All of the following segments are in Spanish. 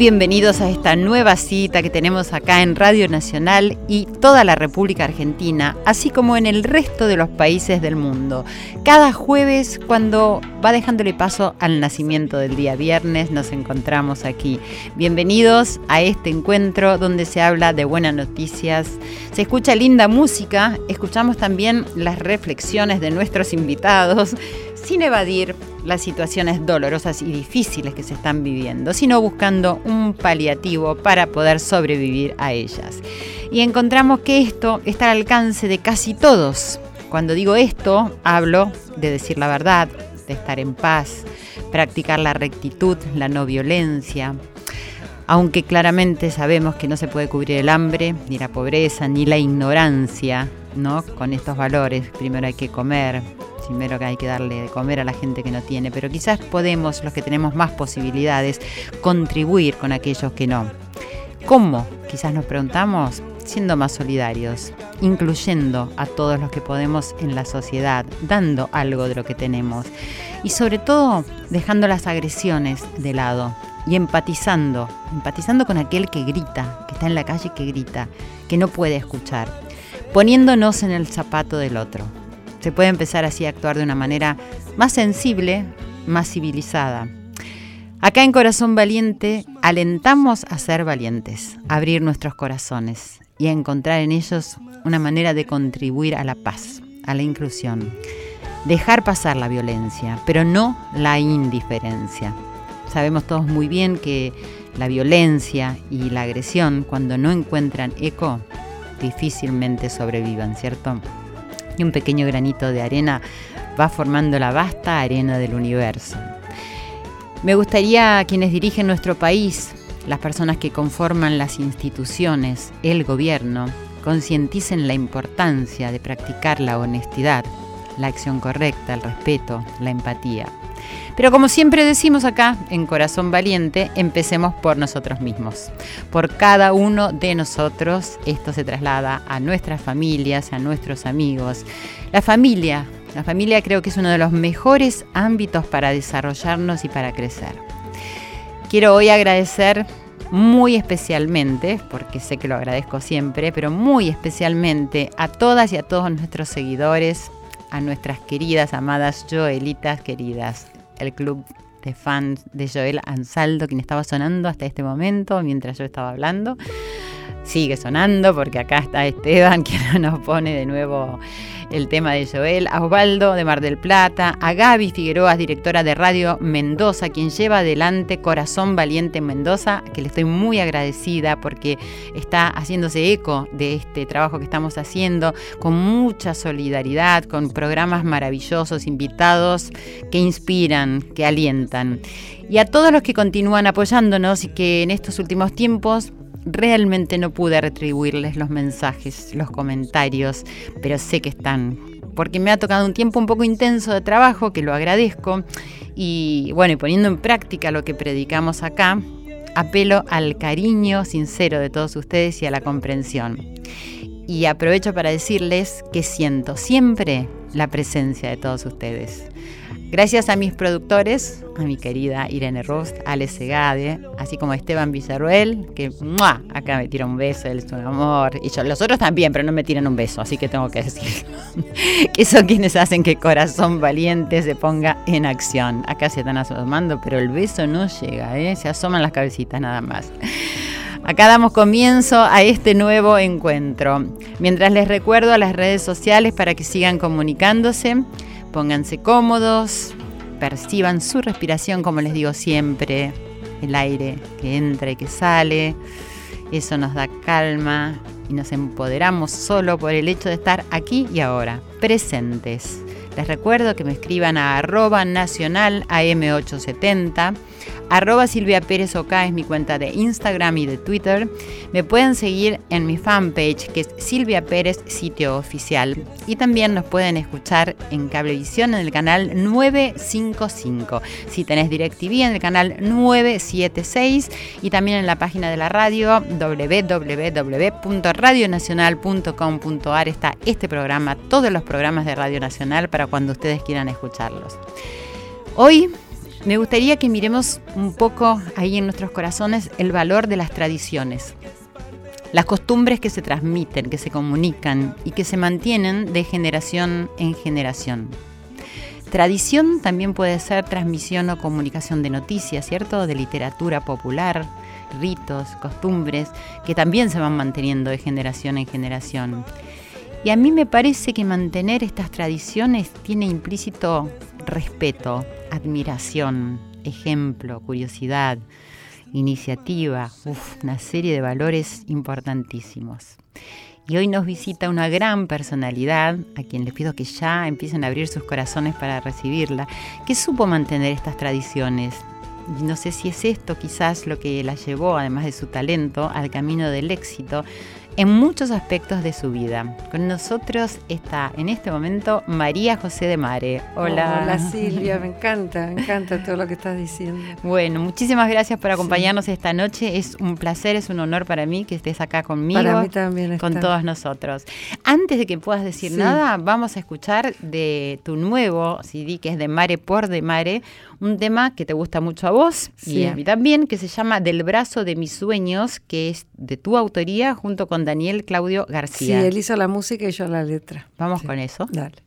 bienvenidos a esta nueva cita que tenemos acá en Radio Nacional y toda la República Argentina, así como en el resto de los países del mundo. Cada jueves, cuando va dejándole paso al nacimiento del día viernes, nos encontramos aquí. Bienvenidos a este encuentro donde se habla de buenas noticias, se escucha linda música, escuchamos también las reflexiones de nuestros invitados, sin evadir las situaciones dolorosas y difíciles que se están viviendo, sino buscando un paliativo para poder sobrevivir a ellas. Y encontramos que esto está al alcance de casi todos. Cuando digo esto, hablo de decir la verdad, de estar en paz, practicar la rectitud, la no violencia, aunque claramente sabemos que no se puede cubrir el hambre, ni la pobreza, ni la ignorancia, ¿no? Con estos valores, primero hay que comer, primero que hay que darle de comer a la gente que no tiene, pero quizás podemos, los que tenemos más posibilidades, contribuir con aquellos que no. ¿Cómo? Quizás nos preguntamos, siendo más solidarios, incluyendo a todos los que podemos en la sociedad, dando algo de lo que tenemos y sobre todo dejando las agresiones de lado y empatizando, empatizando con aquel que grita, que está en la calle que grita, que no puede escuchar, poniéndonos en el zapato del otro. Se puede empezar así a actuar de una manera más sensible, más civilizada. Acá en Corazón Valiente alentamos a ser valientes, a abrir nuestros corazones y a encontrar en ellos una manera de contribuir a la paz, a la inclusión. Dejar pasar la violencia, pero no la indiferencia. Sabemos todos muy bien que la violencia y la agresión, cuando no encuentran eco, difícilmente sobrevivan, ¿cierto? Y un pequeño granito de arena va formando la vasta arena del universo. Me gustaría a quienes dirigen nuestro país, las personas que conforman las instituciones, el gobierno, concienticen la importancia de practicar la honestidad, la acción correcta, el respeto, la empatía. Pero como siempre decimos acá, en Corazón Valiente, empecemos por nosotros mismos. Por cada uno de nosotros, esto se traslada a nuestras familias, a nuestros amigos. La familia, la familia creo que es uno de los mejores ámbitos para desarrollarnos y para crecer. Quiero hoy agradecer muy especialmente, porque sé que lo agradezco siempre, pero muy especialmente a todas y a todos nuestros seguidores, a nuestras queridas, amadas Joelitas queridas, el club de fans de Joel Ansaldo, quien estaba sonando hasta este momento mientras yo estaba hablando. Sigue sonando porque acá está Esteban, quien nos pone de nuevo el tema de Joel, a Osvaldo de Mar del Plata, a Gaby Figueroa, directora de Radio Mendoza, quien lleva adelante Corazón Valiente Mendoza, que le estoy muy agradecida porque está haciéndose eco de este trabajo que estamos haciendo con mucha solidaridad, con programas maravillosos, invitados que inspiran, que alientan. Y a todos los que continúan apoyándonos y que en estos últimos tiempos realmente no pude retribuirles los mensajes, los comentarios, pero sé que están, porque me ha tocado un tiempo un poco intenso de trabajo, que lo agradezco, y bueno, poniendo en práctica lo que predicamos acá, apelo al cariño sincero de todos ustedes y a la comprensión. Y aprovecho para decirles que siento siempre la presencia de todos ustedes. Gracias a mis productores, a mi querida Irene Rost, Ale Segade, así como a Esteban Villarruel, que acá me tira un beso, él es un amor. Y yo, los otros también, pero no me tiran un beso, así que tengo que decir que son quienes hacen que Corazón Valiente se ponga en acción. Acá se están asomando, pero el beso no llega, ¿eh? se asoman las cabecitas nada más. Acá damos comienzo a este nuevo encuentro. Mientras les recuerdo a las redes sociales para que sigan comunicándose, pónganse cómodos, perciban su respiración, como les digo siempre, el aire que entra y que sale. Eso nos da calma y nos empoderamos solo por el hecho de estar aquí y ahora, presentes. Les recuerdo que me escriban a arroba nacional AM870 Arroba Silvia Pérez Oca es mi cuenta de Instagram y de Twitter. Me pueden seguir en mi fanpage que es Silvia Pérez Sitio Oficial. Y también nos pueden escuchar en Cablevisión en el canal 955. Si tenés DirecTV en el canal 976 y también en la página de la radio www.radionacional.com.ar está este programa, todos los programas de Radio Nacional para cuando ustedes quieran escucharlos. Hoy me gustaría que miremos un poco ahí en nuestros corazones el valor de las tradiciones, las costumbres que se transmiten, que se comunican y que se mantienen de generación en generación. Tradición también puede ser transmisión o comunicación de noticias, ¿cierto? De literatura popular, ritos, costumbres, que también se van manteniendo de generación en generación. Y a mí me parece que mantener estas tradiciones tiene implícito respeto, admiración, ejemplo, curiosidad, iniciativa, una serie de valores importantísimos. Y hoy nos visita una gran personalidad, a quien les pido que ya empiecen a abrir sus corazones para recibirla, que supo mantener estas tradiciones. Y no sé si es esto quizás lo que la llevó, además de su talento, al camino del éxito, en muchos aspectos de su vida. Con nosotros está en este momento María José de Mare. Hola. Hola Silvia, me encanta, me encanta todo lo que estás diciendo. Bueno, muchísimas gracias por acompañarnos esta noche. Es un placer, es un honor para mí que estés acá conmigo. Para mí también. Con todos nosotros. Antes de que puedas decir nada, vamos a escuchar de tu nuevo CD que es de Mare por de Mare, un tema que te gusta mucho a vos y a mí también, que se llama Del brazo de mis sueños, que es de tu autoría junto con Daniel Claudio García. Sí, él hizo la música y yo la letra. Vamos con eso. Dale.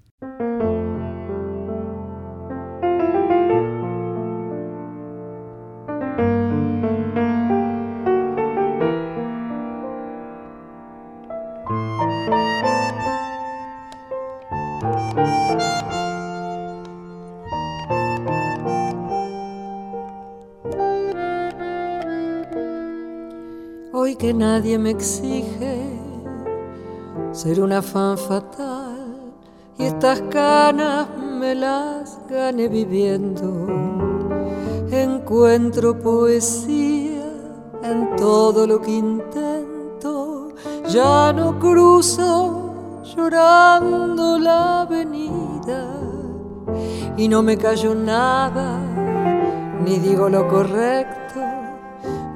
Hoy que nadie me exige ser una fan fatal y estas canas me las gané viviendo. Encuentro poesía en todo lo que intento, ya no cruzo llorando la avenida y no me callo nada, ni digo lo correcto,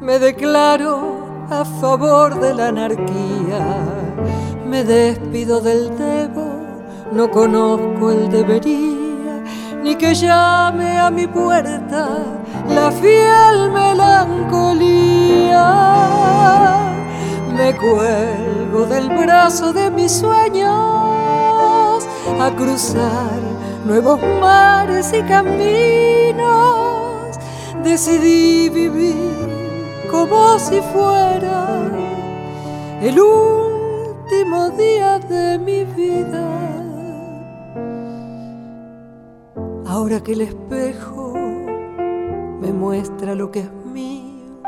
me declaro a favor de la anarquía. Me despido del debo, no conozco el debería, ni que llame a mi puerta la fiel melancolía. Me cuelgo del brazo de mis sueños a cruzar nuevos mares y caminos. Decidí vivir como si fuera el último día de mi vida. Ahora que el espejo me muestra lo que es mío,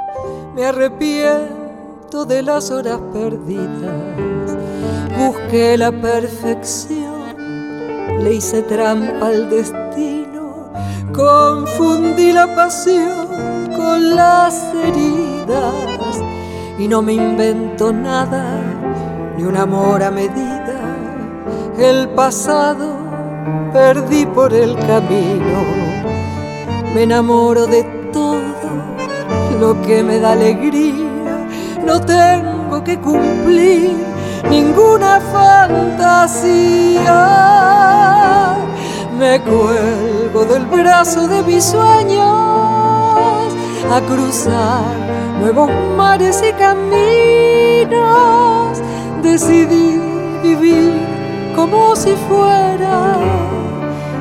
me arrepiento de las horas perdidas. Busqué la perfección, le hice trampa al destino, confundí la pasión con las heridas y no me invento nada, ni un amor a medida. El pasado perdí por el camino, me enamoro de todo lo que me da alegría, no tengo que cumplir ninguna fantasía. Me cuelgo del brazo de mis sueños a cruzar nuevos mares y caminos. Decidí vivir como si fuera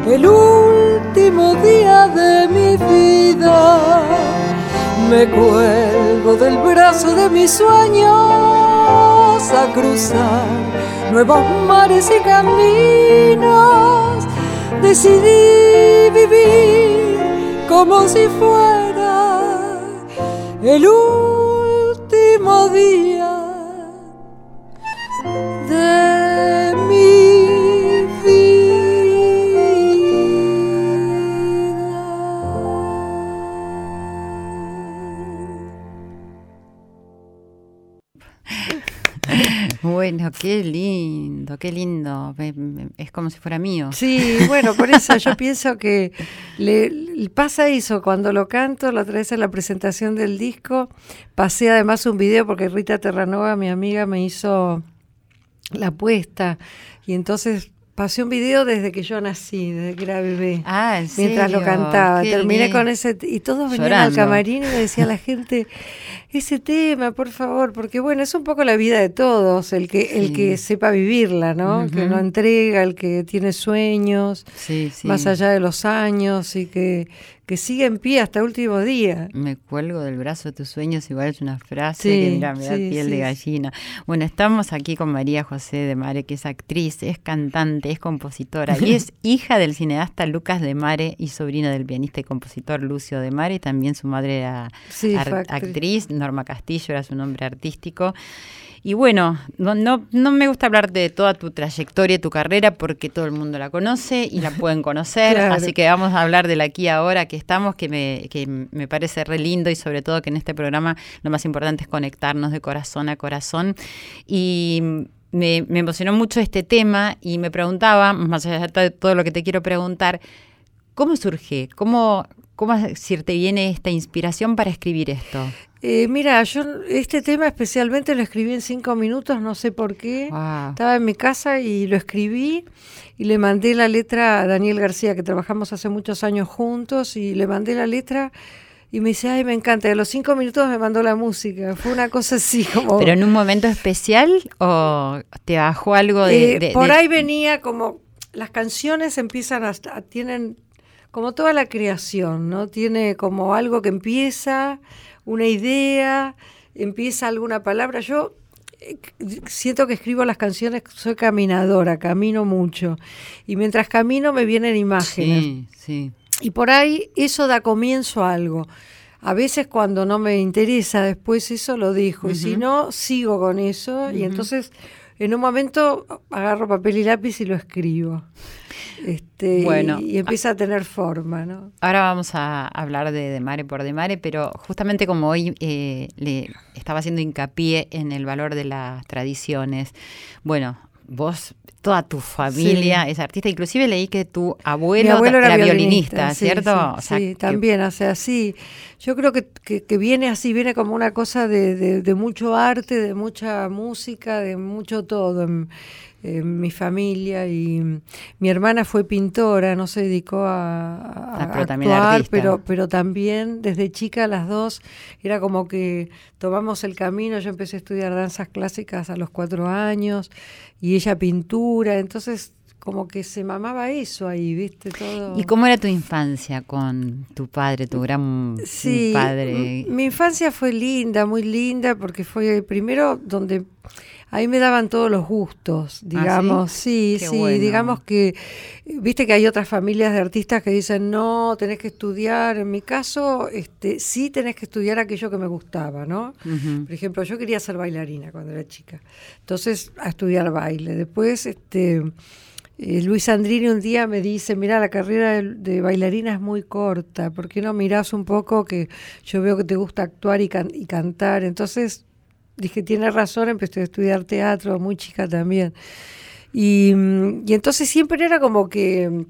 el último día de mi vida. Me cuelgo del brazo de mis sueños a cruzar nuevos mares y caminos. decidí vivir como si fuera el último día qué lindo, qué lindo. Es como si fuera mío. Sí, bueno, por eso yo pienso que le, le pasa eso cuando lo canto, la otra vez en la presentación del disco, pasé además un video porque Rita Terranova, mi amiga, me hizo la puesta y entonces pasé un video desde que yo nací, desde que era bebé. Ah, ¿en Mientras lo cantaba, Qué terminé lindo. con ese y todos venían Llorando. al camarín y me decía la gente ese tema, por favor, porque bueno, es un poco la vida de todos, el que el que sepa vivirla, ¿no? El que no entrega, el que tiene sueños, Sí, sí. más allá de los años y que, que sigue en pie hasta el último día. Me cuelgo del brazo de tus sueños, igual es una frase que mira, me da piel de gallina. Bueno, estamos aquí con María José de Mare, que es actriz, es cantante, es compositora y es hija del cineasta Lucas de Mare y sobrina del pianista y compositor Lucio de Mare. También su madre era actriz. Norma Castillo era su nombre artístico. Y bueno, no, no, no me gusta hablar de toda tu trayectoria y tu carrera porque todo el mundo la conoce y la pueden conocer, Claro. así que vamos a hablar del aquí y ahora que estamos, que me, que me parece re lindo y sobre todo que en este programa lo más importante es conectarnos de corazón a corazón. Y me, me emocionó mucho este tema y me preguntaba, más allá de todo lo que te quiero preguntar, ¿cómo surge? ¿Cómo, cómo si te viene esta inspiración para escribir esto? Eh, mira, yo este tema especialmente lo escribí en cinco minutos, no sé por qué. Wow. Estaba en mi casa y lo escribí y le mandé la letra a Daniel García, que trabajamos hace muchos años juntos, y le mandé la letra y me dice, ay, me encanta. Y a los cinco minutos me mandó la música. Fue una cosa así como... ¿Pero en un momento especial o te bajó algo de...? Eh, de- por de- ahí venía como... Las canciones empiezan hasta... Tienen como toda la creación, ¿no? Tiene como algo que empieza, una idea, empieza alguna palabra. Yo eh, siento que escribo las canciones, soy caminadora, camino mucho. Y mientras camino me vienen imágenes. Sí, sí. Y por ahí eso da comienzo a algo. A veces cuando no me interesa después eso lo dejo. Y si no, sigo con eso. Y entonces en un momento agarro papel y lápiz y lo escribo. Este, Bueno, y, y empieza a tener forma, ¿no? Ahora vamos a hablar de, de Mare por de Mare, pero justamente como hoy eh, le estaba haciendo hincapié en el valor de las tradiciones, bueno, vos, toda tu familia Sí. es artista, inclusive leí que tu abuelo, era, violinista, ¿cierto? Sí, O sea, sí, que- también, o sea, sí. Yo creo que, que- que viene así, viene como una cosa de, de- de mucho arte, de mucha música, de mucho todo en, en mi familia. Y mi hermana fue pintora, no se dedicó a, a Ah, pero también actuar, artista. pero, pero también desde chica las dos era como que tomamos el camino. Yo empecé a estudiar danzas clásicas a los cuatro años y ella pintura, entonces como que se mamaba eso ahí, ¿viste? Todo. ¿Y cómo era tu infancia con tu padre, tu gran Sí, padre? mi infancia fue linda, muy linda, porque fue primero donde ahí me daban todos los gustos, digamos. sí, sí, bueno. digamos que, viste que hay otras familias de artistas que dicen, no, tenés que estudiar. En mi caso, este, sí tenés que estudiar aquello que me gustaba, ¿no? Por ejemplo, yo quería ser bailarina cuando era chica. Entonces, a estudiar baile. Después, este, eh, Luis Andrini un día me dice, mira, la carrera de, de bailarina es muy corta, ¿por qué no mirás un poco que yo veo que te gusta actuar y, can- y cantar? Entonces, dije, tiene razón, empecé a estudiar teatro, muy chica también. Y, mm, y entonces siempre era como que mm,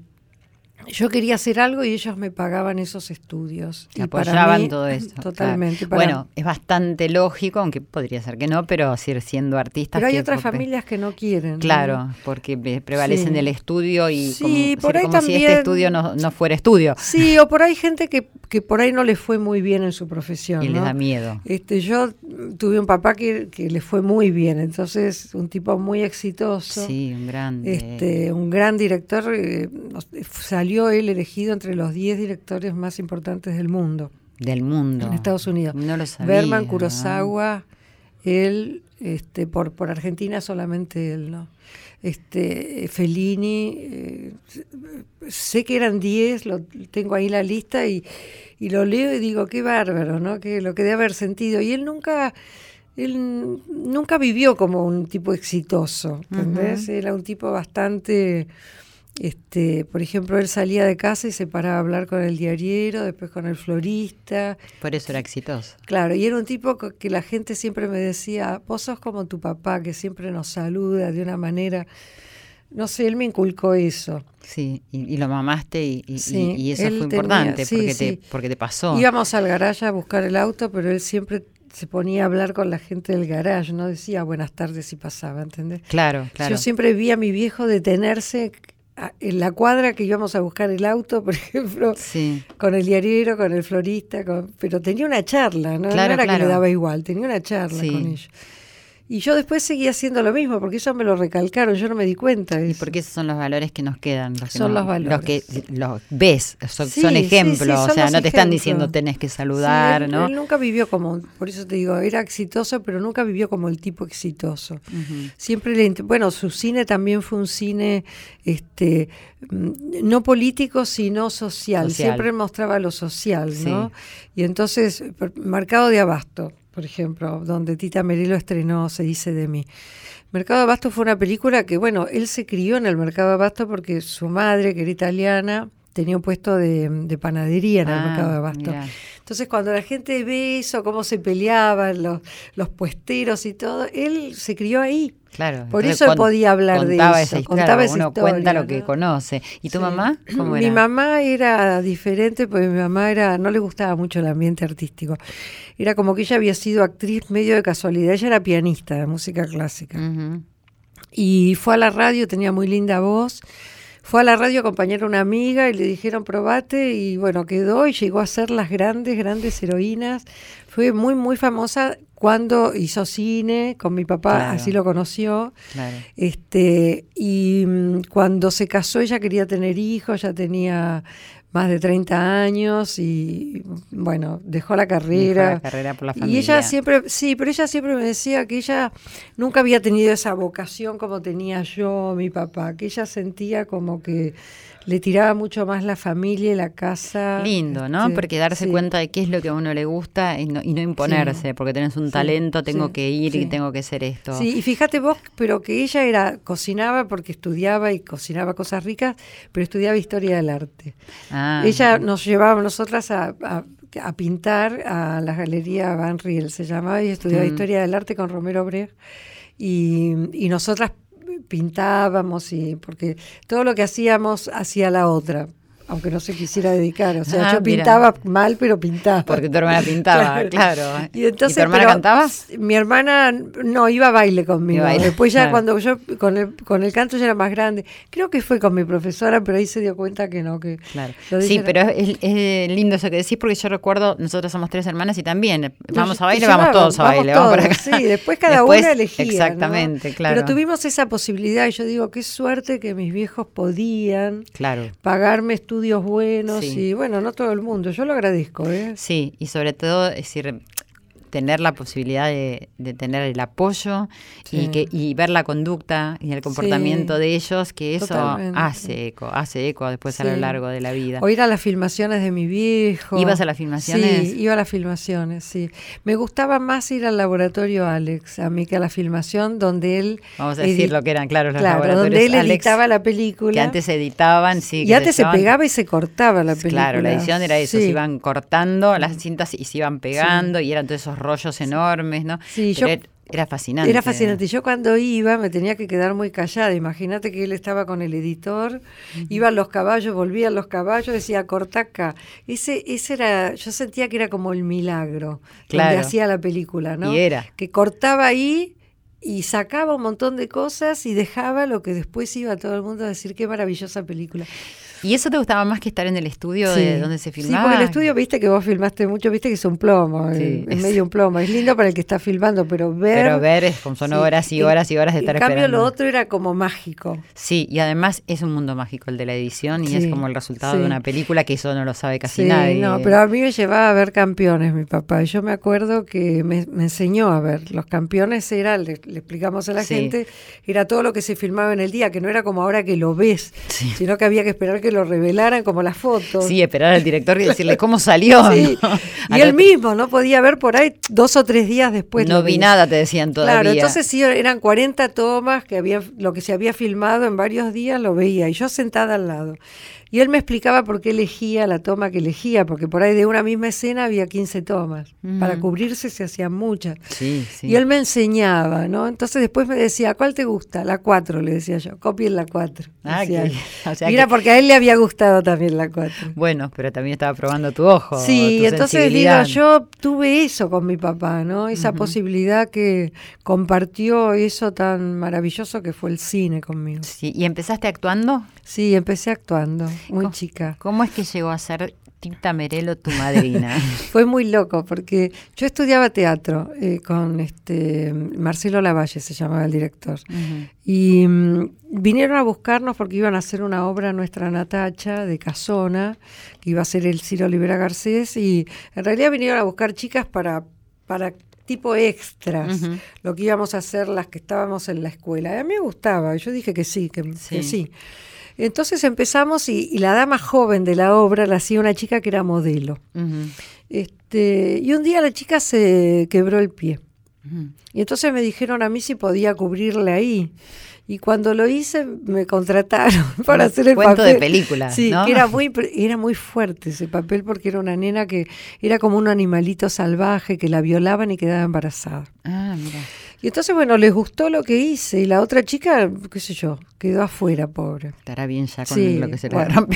yo quería hacer algo y ellos me pagaban esos estudios. Y apoyaban mí, todo eso. Totalmente. claro. Bueno, es bastante lógico, aunque podría ser que no, pero siendo artistas. pero hay que otras familias que no quieren. ¿no? Claro, porque pre- prevalecen Sí. del estudio y Sí, como, por ahí como si este también- estudio no, no fuera estudio Sí, o por ahí gente que, que por ahí no le fue muy bien en su profesión. y les ¿no? da miedo. Este, yo tuve un papá que, que le fue muy bien, entonces un tipo muy exitoso, Sí, un grande. este, un gran director, eh, nos- salió él elegido entre los 10 directores más importantes del mundo, del mundo. en Estados Unidos. No lo sabía. Berman, Kurosawa, él, este, por, por Argentina solamente él, ¿no? Este, Fellini, eh, sé que eran 10, lo, tengo ahí la lista y, y lo leo y digo, qué bárbaro, ¿no? Que lo que debe haber sentido. Y él nunca él nunca vivió como un tipo exitoso, ¿entendés? Era un tipo bastante, este, por ejemplo, él salía de casa y se paraba a hablar con el diariero, después con el florista. Por eso era exitoso. Claro, y era un tipo que la gente siempre me decía, vos sos como tu papá, que siempre nos saluda de una manera... No sé, él me inculcó eso. Sí, y, lo mamaste y, y, eso fue importante porque, Te, porque te pasó. Íbamos al garaje a buscar el auto, pero él siempre se ponía a hablar con la gente del garage, no decía buenas tardes y pasaba, ¿entendés? Claro, claro. Yo siempre vi a mi viejo detenerse en la cuadra que íbamos a buscar el auto, por ejemplo, con el diariero, con el florista, pero tenía una charla, ¿no? no era que le daba igual, tenía una charla con ellos. Y yo después seguía haciendo lo mismo, porque eso me lo recalcaron, yo no me di cuenta. Y porque esos son los valores que nos quedan. Los son los valores. Los que los ves, son, ejemplos, o sea, no te están diciendo tenés que saludar, él, ¿no? Él nunca vivió como, por eso te digo, era exitoso, pero nunca vivió como el tipo exitoso. Siempre le, bueno, su cine también fue un cine, este, mm, no político, sino social. Siempre mostraba lo social, ¿no? Y entonces, marcado de abasto por ejemplo, donde Tita Merelo estrenó Se dice de mí. Mercado Abasto fue una película que, bueno, él se crió en el Mercado Abasto porque su madre, que era italiana, tenía un puesto de, panadería en el ah, mercado de abasto. Entonces, cuando la gente ve eso, cómo se peleaban los, los puesteros y todo, él se crió ahí. Claro. Por eso podía hablar de eso. contaba esa historia, cuenta lo que conoce. ¿Y tu mamá? ¿Cómo era? Mi mamá era diferente porque mi mamá era no le gustaba mucho el ambiente artístico. Era como que ella había sido actriz medio de casualidad. Ella era pianista de música clásica. Y fue a la radio, tenía muy linda voz fue a la radio a acompañar a una amiga y le dijeron probate y bueno, quedó y llegó a ser las grandes, grandes heroínas. Fue muy, muy famosa cuando hizo cine con mi papá, así lo conoció. Este, y mm, cuando se casó ella quería tener hijos, ya tenía más de 30 años y bueno, dejó la carrera. carrera por la familia. Y ella siempre, sí, pero ella siempre me decía que ella nunca había tenido esa vocación como tenía yo, mi papá, que ella sentía como que le tiraba mucho más la familia y la casa. Lindo, ¿no? Este, porque darse cuenta de qué es lo que a uno le gusta y no, y no imponerse, porque tenés un talento, tengo que ir y tengo que hacer esto. Sí, y fíjate vos, pero que ella era cocinaba porque estudiaba y cocinaba cosas ricas, pero estudiaba historia del arte. Ah. Ella nos llevaba a nosotras a, a pintar a la galería Van Riel, se llamaba, y estudiaba mm. historia del arte con Romero Brecht. Y, y nosotras pintábamos y porque todo lo que hacíamos hacía la otra aunque no se quisiera dedicar. O sea, ah, yo pintaba mal, pero pintaba. Porque tu hermana pintaba, claro. Y, entonces, tu hermana cantaba? Mi hermana no iba a baile conmigo. Después ya cuando yo con el, con el canto ya era más grande. Creo que fue con mi profesora, pero ahí se dio cuenta que no. que Claro. Sí, pero es, lindo eso que decís porque yo recuerdo, nosotros somos tres hermanas y también vamos a baile, vamos todos a baile. Vamos para acá. Sí, después cada una elegía. Exactamente, claro. Pero tuvimos esa posibilidad y yo digo, qué suerte que mis viejos podían claro. pagarme estudios estudios buenos y bueno, no todo el mundo. Yo lo agradezco. ¿eh? Sí, y sobre todo, es decir, tener la posibilidad de, tener el apoyo y que y ver la conducta y el comportamiento de ellos que eso hace eco hace eco después a lo largo de la vida. O ir a las filmaciones de mi viejo. Ibas a las filmaciones sí iba a las filmaciones sí. Me gustaba más ir al laboratorio Alex a mí que a la filmación donde él vamos a decir lo que eran claro los claro, donde él editaba la película. que antes editaban sí y antes se, pegaba y se cortaba la película claro la edición era eso se iban cortando las cintas y se iban pegando y eran todos esos rollos enormes, ¿no? Sí, yo... Era fascinante. Era fascinante. Yo cuando iba me tenía que quedar muy callada. Imagínate que él estaba con el editor, iban los caballos, volvían los caballos, decía cortaca. Ese, ese era, yo sentía que era como el milagro claro. donde hacía la película, ¿no? Y era. Que cortaba ahí y sacaba un montón de cosas y dejaba lo que después iba todo el mundo a decir qué maravillosa película. ¿Y eso te gustaba más que estar en el estudio Sí. de donde se Sí, filmaba? porque el estudio, viste que vos filmaste mucho, viste que es un plomo, Sí, es es- medio un plomo. Es lindo para el que está filmando, pero ver. Pero ver es como son Sí. horas y horas y horas de estar En cambio, esperando. lo otro era como mágico. Sí, y además es un mundo mágico el de la edición y Sí, es como el resultado de sí. una película que eso no lo sabe casi Sí, nadie. no, pero a mí me llevaba a ver campeones, mi papá. Yo me acuerdo que me, me enseñó a ver. Los campeones era, le, le explicamos a la Sí. gente, era todo lo que se filmaba en el día, que no era como ahora que lo ves, Sí. sino que había que esperar que lo revelaran como las fotos. Sí, esperar al director y decirle cómo salió. Sí. ¿no? Y él mismo, ¿no? Podía ver por ahí dos o tres días después. no vi nada, te decían todavía. Claro, entonces sí, eran 40 tomas que había, lo que se había filmado en varios días lo veía y yo sentada al lado. Y él me explicaba por qué elegía la toma que elegía, porque por ahí de una misma escena había 15 tomas. Para Mm. cubrirse se hacían muchas. Sí, sí. Y él me enseñaba, ¿no? Entonces después me decía, ¿cuál te gusta? La 4, le decía yo, copien la 4. Ah, decía que- él. o sea Mira, que- porque a él le había gustado también la 4. Bueno, pero también estaba probando tu ojo. Sí, tu entonces digo, yo tuve eso con mi papá, ¿no? Esa posibilidad que compartió eso tan maravilloso que fue el cine conmigo. Sí, ¿Y empezaste actuando? Sí, empecé actuando, muy ¿Cómo? chica. ¿Cómo es que llegó a ser Tita Merelo tu madrina? Fue muy loco porque yo estudiaba teatro eh, con este Marcelo Lavalle, se llamaba el director. Y mm, vinieron a buscarnos porque iban a hacer una obra nuestra Natacha de Casona, que iba a ser el Ciro Olivera Garcés, y en realidad vinieron a buscar chicas para, para tipo extras, lo que íbamos a hacer las que estábamos en la escuela. Y a mí me gustaba, yo dije que sí, que que Sí. Entonces empezamos y, y la dama joven de la obra la hacía una chica que era modelo. Este, y un día la chica se quebró el pie. Y entonces me dijeron a mí si podía cubrirle ahí. Y cuando lo hice, me contrataron para hacer el Cuento papel. de película, Sí, ¿no? que era muy, era muy fuerte ese papel porque era una nena que era como un animalito salvaje que la violaban y quedaba embarazada. Ah, mira. Y entonces, bueno, les gustó lo que hice. Y la otra chica, qué sé yo, quedó afuera, pobre. Estará bien ya con Sí, lo que se le bueno.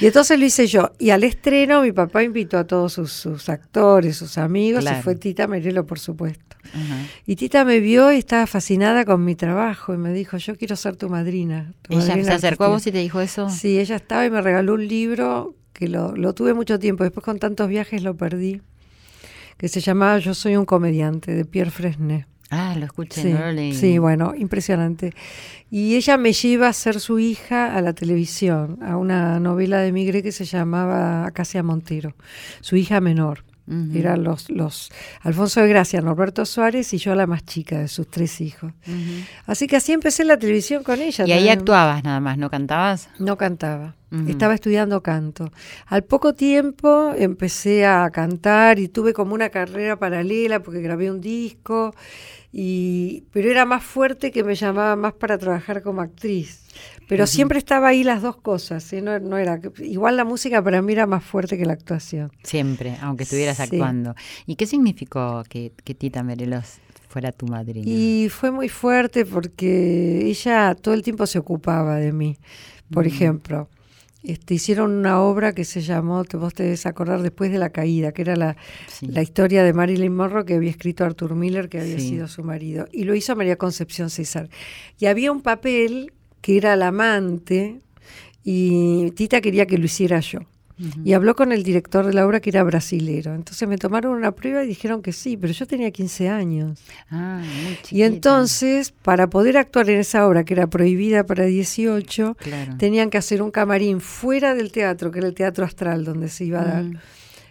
Y entonces lo hice yo. Y al estreno mi papá invitó a todos sus, sus actores, sus amigos, Claro. y fue Tita Merelo, por supuesto. Y Tita me vio y estaba fascinada con mi trabajo y me dijo, yo quiero ser tu madrina. tu Ella madrina se acercó a vos artística". y te dijo eso. Sí, ella estaba y me regaló un libro que lo, lo tuve mucho tiempo. Después con tantos viajes lo perdí. Que se llamaba Yo soy un comediante, de Pierre Fresnay. Ah, lo escuché, Sí, no lo sí, bueno, impresionante. Y ella me lleva a ser su hija a la televisión, a una novela de Migre que se llamaba Acacia Montero, su hija menor. Ujú. Eran los, los Alfonso de Gracia, Norberto Suárez y yo la más chica de sus tres hijos. Así que así empecé la televisión con ella. Y ahí actuabas nada más, ¿no cantabas? No cantaba, Estaba estudiando canto. Al poco tiempo empecé a cantar y tuve como una carrera paralela porque grabé un disco, y, pero era más fuerte que me llamaba más para trabajar como actriz. Pero siempre estaba ahí las dos cosas, ¿eh? no, no era igual la música para mí era más fuerte que la actuación. Siempre, aunque estuvieras Sí. actuando. ¿Y qué significó que, que Tita Merelos fuera tu madrina? Y fue muy fuerte porque ella todo el tiempo se ocupaba de mí. Por Mm. ejemplo, este, hicieron una obra que se llamó, te, vos te debes acordar, Después de la Caída, que era la, Sí. la historia de Marilyn Monroe que había escrito Arthur Miller, que había Sí. sido su marido. Y lo hizo María Concepción César. Y había un papel que era la amante y Tita quería que lo hiciera yo. Y habló con el director de la obra que era brasilero. Entonces me tomaron una prueba y dijeron que sí, pero yo tenía 15 años. Ah, muy Y entonces, para poder actuar en esa obra que era prohibida para 18, Claro. tenían que hacer un camarín fuera del teatro, que era el Teatro Astral donde se iba a dar.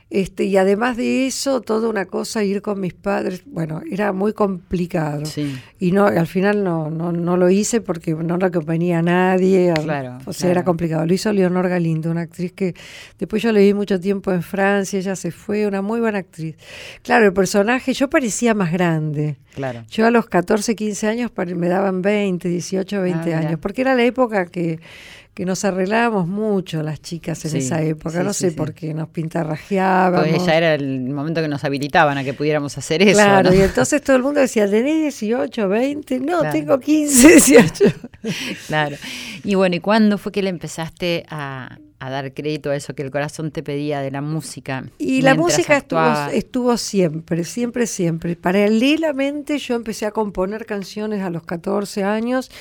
Este, y además de eso, toda una cosa, ir con mis padres, bueno, era muy complicado. Sí. Y no, al final no, no, no lo hice porque no lo acompañaba a nadie. Claro, o sea, claro. era complicado. Lo hizo Leonor Galindo, una actriz que después yo le vi mucho tiempo en Francia, ella se fue, una muy buena actriz. Claro, el personaje, yo parecía más grande. Claro. Yo a los 14, 15 años me daban 20, 18, 20 Ah, mira. años, porque era la época que, que nos arreglábamos mucho las chicas en Sí, esa época, sí, no sé sí. por qué, nos pintarrajeábamos. Porque ya era el momento que nos habilitaban a que pudiéramos hacer eso. Claro, ¿no? y entonces todo el mundo decía, ¿tenés 18, 20? No, Claro. tengo 15, 18. Claro. Y bueno, ¿y cuándo fue que le empezaste a, a dar crédito a eso que el corazón te pedía de la música. Y la música estuvo, estuvo siempre, siempre, siempre. Paralelamente yo empecé a componer canciones a los 14 años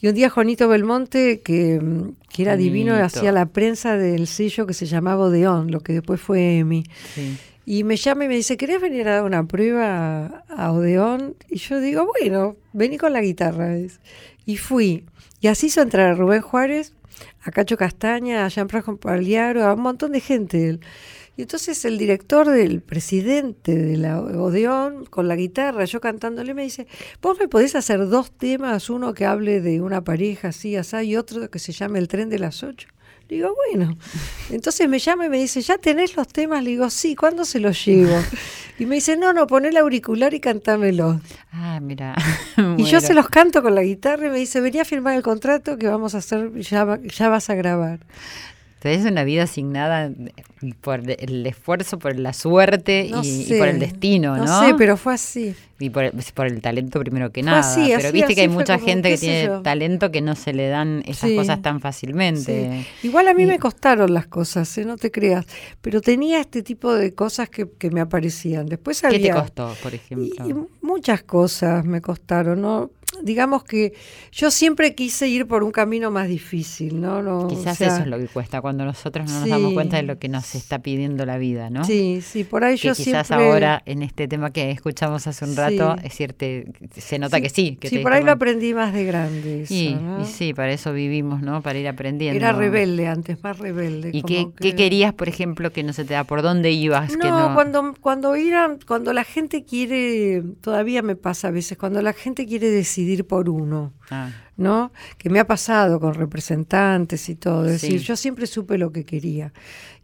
y un día Juanito Belmonte, que, que era divino, hacía la prensa del sello que se llamaba Odeón, lo que después fue EMI. Sí. Y me llama y me dice, ¿querés venir a dar una prueba a, Odeón? Y yo digo, bueno, vení con la guitarra. Y fui. Y así hizo entrar a Rubén Juárez, a Cacho Castaña, a Jean-Pierre Pagliaro, a un montón de gente. Y entonces el director del presidente de la Odeón, con la guitarra, yo cantándole, me dice, ¿vos me podés hacer dos temas? Uno que hable de una pareja así, así, y otro que se llame El tren de las ocho. Le digo, bueno. Entonces me llama y me dice, ¿ya tenés los temas? Le digo, sí, ¿cuándo se los llevo? Y me dice, no, no, poné el auricular y cantámelo. Ah, mira. Y yo se los canto con la guitarra y me dice, vení a firmar el contrato que vamos a hacer, ya, va- ya vas a grabar. Tenés una vida asignada por el esfuerzo, por la suerte No y, por el destino, ¿no? No sé, pero fue así. Y por, por el talento primero que Fue nada. así, pero así, viste que hay mucha como, gente que tiene yo. talento que no se le dan esas Sí. cosas tan fácilmente. Sí. Igual a mí Y- me costaron las cosas, ¿eh? no te creas, pero tenía este tipo de cosas que, que me aparecían. Después ¿Qué te había... costó, por ejemplo? y muchas cosas me costaron, ¿no? Digamos que yo siempre quise ir por un camino más difícil, ¿no? no Quizás o sea, eso es lo que cuesta, cuando nosotros no nos damos cuenta de lo que nos está pidiendo la vida, ¿no? Sí, sí, por ahí que yo quizás siempre... ahora en este tema que escuchamos hace un rato, Sí. es cierto, se nota que sí. Que sí, por ahí lo aprendí más de grande. eso, Y, ¿no? y sí, para eso vivimos, ¿no? Para ir aprendiendo. Era rebelde antes, más rebelde. ¿Y qué, que- qué querías, por ejemplo, que no se te da? ¿Por dónde ibas? que No, no... cuando cuando iran, cuando la gente quiere, todavía me pasa a veces, cuando la gente quiere decidir por uno, Ah, ¿no? Que me ha pasado con representantes y todo. Es Sí. decir, yo siempre supe lo que quería.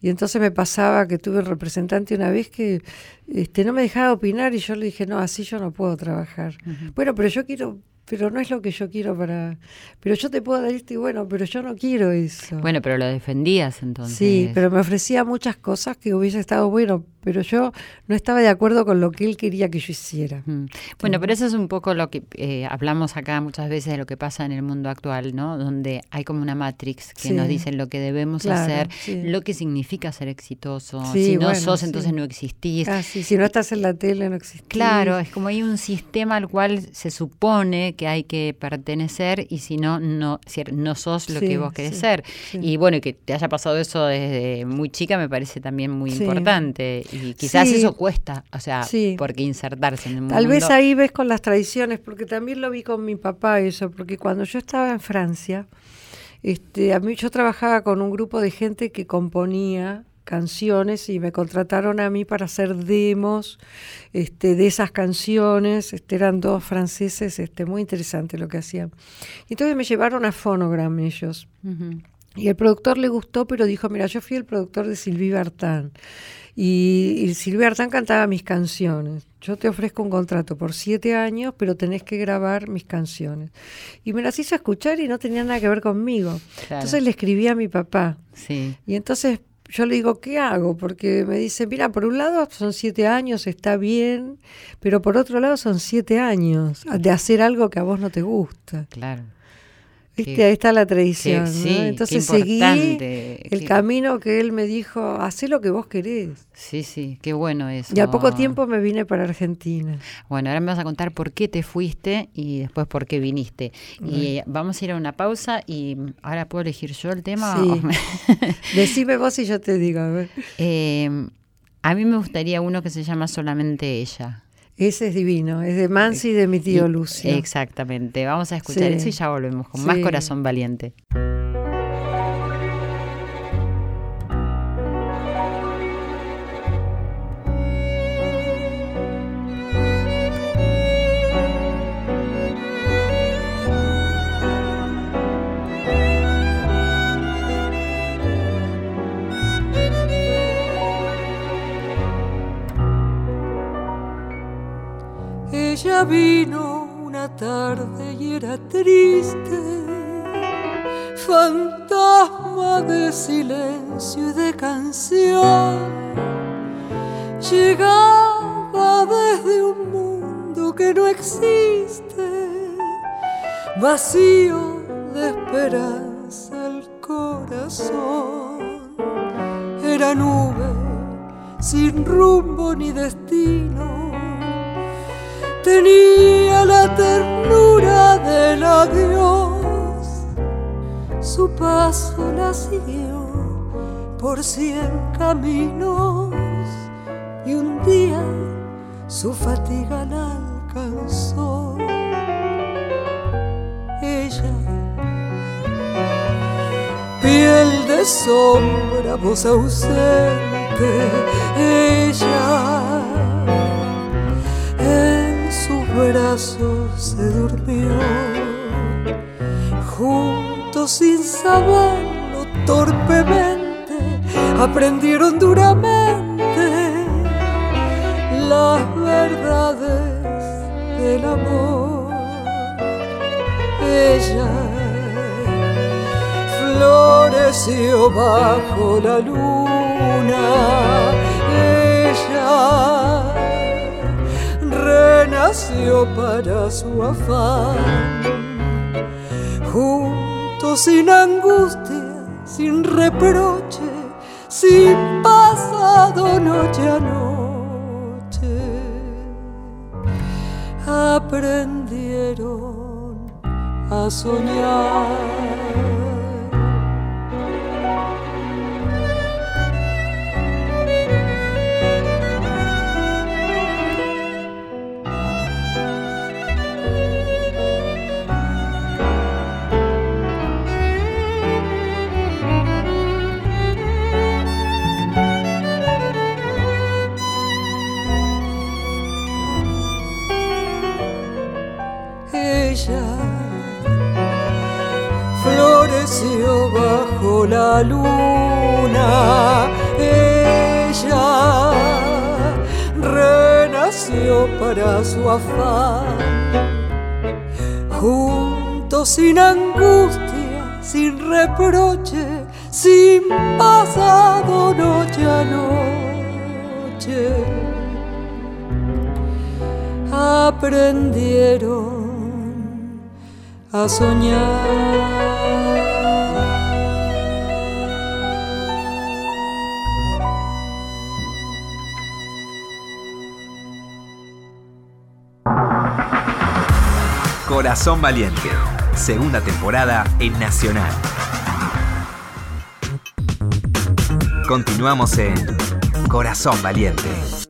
Y entonces me pasaba que tuve un representante una vez que este, no me dejaba opinar y yo le dije, no, así yo no puedo trabajar. Bueno, pero yo quiero, pero no es lo que yo quiero para... Pero yo te puedo dar esto y bueno, pero yo no quiero eso. Bueno, pero lo defendías entonces. Sí, pero me ofrecía muchas cosas que hubiese estado bueno, pero yo no estaba de acuerdo con lo que él quería que yo hiciera. Mm. Bueno, pero eso es un poco lo que eh, hablamos acá muchas veces de lo que pasa en el mundo actual, ¿no? Donde hay como una matrix que Sí. nos dice lo que debemos Claro, hacer, sí. lo que significa ser exitoso. Sí, si no bueno, sos, entonces no existís. Ah, si no estás en la tele no existís. Claro, es como hay un sistema al cual se supone que hay que pertenecer y si no, no, si no sos lo que vos querés ser. Y bueno, que te haya pasado eso desde muy chica me parece también muy Sí. importante. Y quizás Sí. eso cuesta, o sea, Sí. porque insertarse en el mundo. Tal vez ahí ves con las tradiciones, porque también lo vi con mi papá eso, porque cuando yo estaba en Francia, este, a mí yo trabajaba con un grupo de gente que componía canciones y me contrataron a mí para hacer demos este, de esas canciones. Este, eran dos franceses, este, muy interesante lo que hacían. Entonces me llevaron a Phonogram ellos. Y el productor le gustó, pero dijo, mira, yo fui el productor de Sylvie Vartan. Y, y Sylvie Vartan cantaba mis canciones. Yo te ofrezco un contrato por siete años, pero tenés que grabar mis canciones. Y me las hizo escuchar y no tenía nada que ver conmigo. Claro. Entonces le escribí a mi papá. Sí. Y entonces yo le digo, ¿qué hago? Porque me dice, mira, por un lado son siete años, está bien, pero por otro lado son siete años de hacer algo que a vos no te gusta. Claro. Ahí está la tradición. Entonces seguí el camino que él me dijo, hacé lo que vos querés. Sí, sí, qué bueno eso. Y al poco tiempo me vine para Argentina. Bueno, ahora me vas a contar por qué te fuiste y después por qué viniste. Y eh, vamos a ir a una pausa y mm, ahora puedo elegir yo el tema. Sí. Decime vos y yo te digo, a ver. Eh, a mí me gustaría uno que se llama Solamente ella. Ese es divino, es de Mansi y de mi tío Y- Lucio. Exactamente. Vamos a escuchar Sí. eso y ya volvemos con más corazón valiente. Vino una tarde y era triste, fantasma de silencio y de canción. Llegaba desde un mundo que no existe, vacío de esperanza el corazón. era nube, sin rumbo ni destino. Tenía la ternura del adiós, su paso la siguió por cien caminos y un día su fatiga la alcanzó. Ella, piel de sombra, voz ausente, ella brazos se durmió, juntos sin saberlo torpemente, aprendieron duramente las verdades del amor. Ella floreció bajo la luna. Ella renació para su afán. Juntos sin angustia, sin reproche, sin pasado noche a noche aprendieron a soñar. Bajo la luna. Ella renació para su afán. Juntos sin angustia, sin reproche, sin pasado noche a noche. Aprendieron a soñar. Corazón Valiente, segunda temporada en Nacional. Continuamos en Corazón Valiente.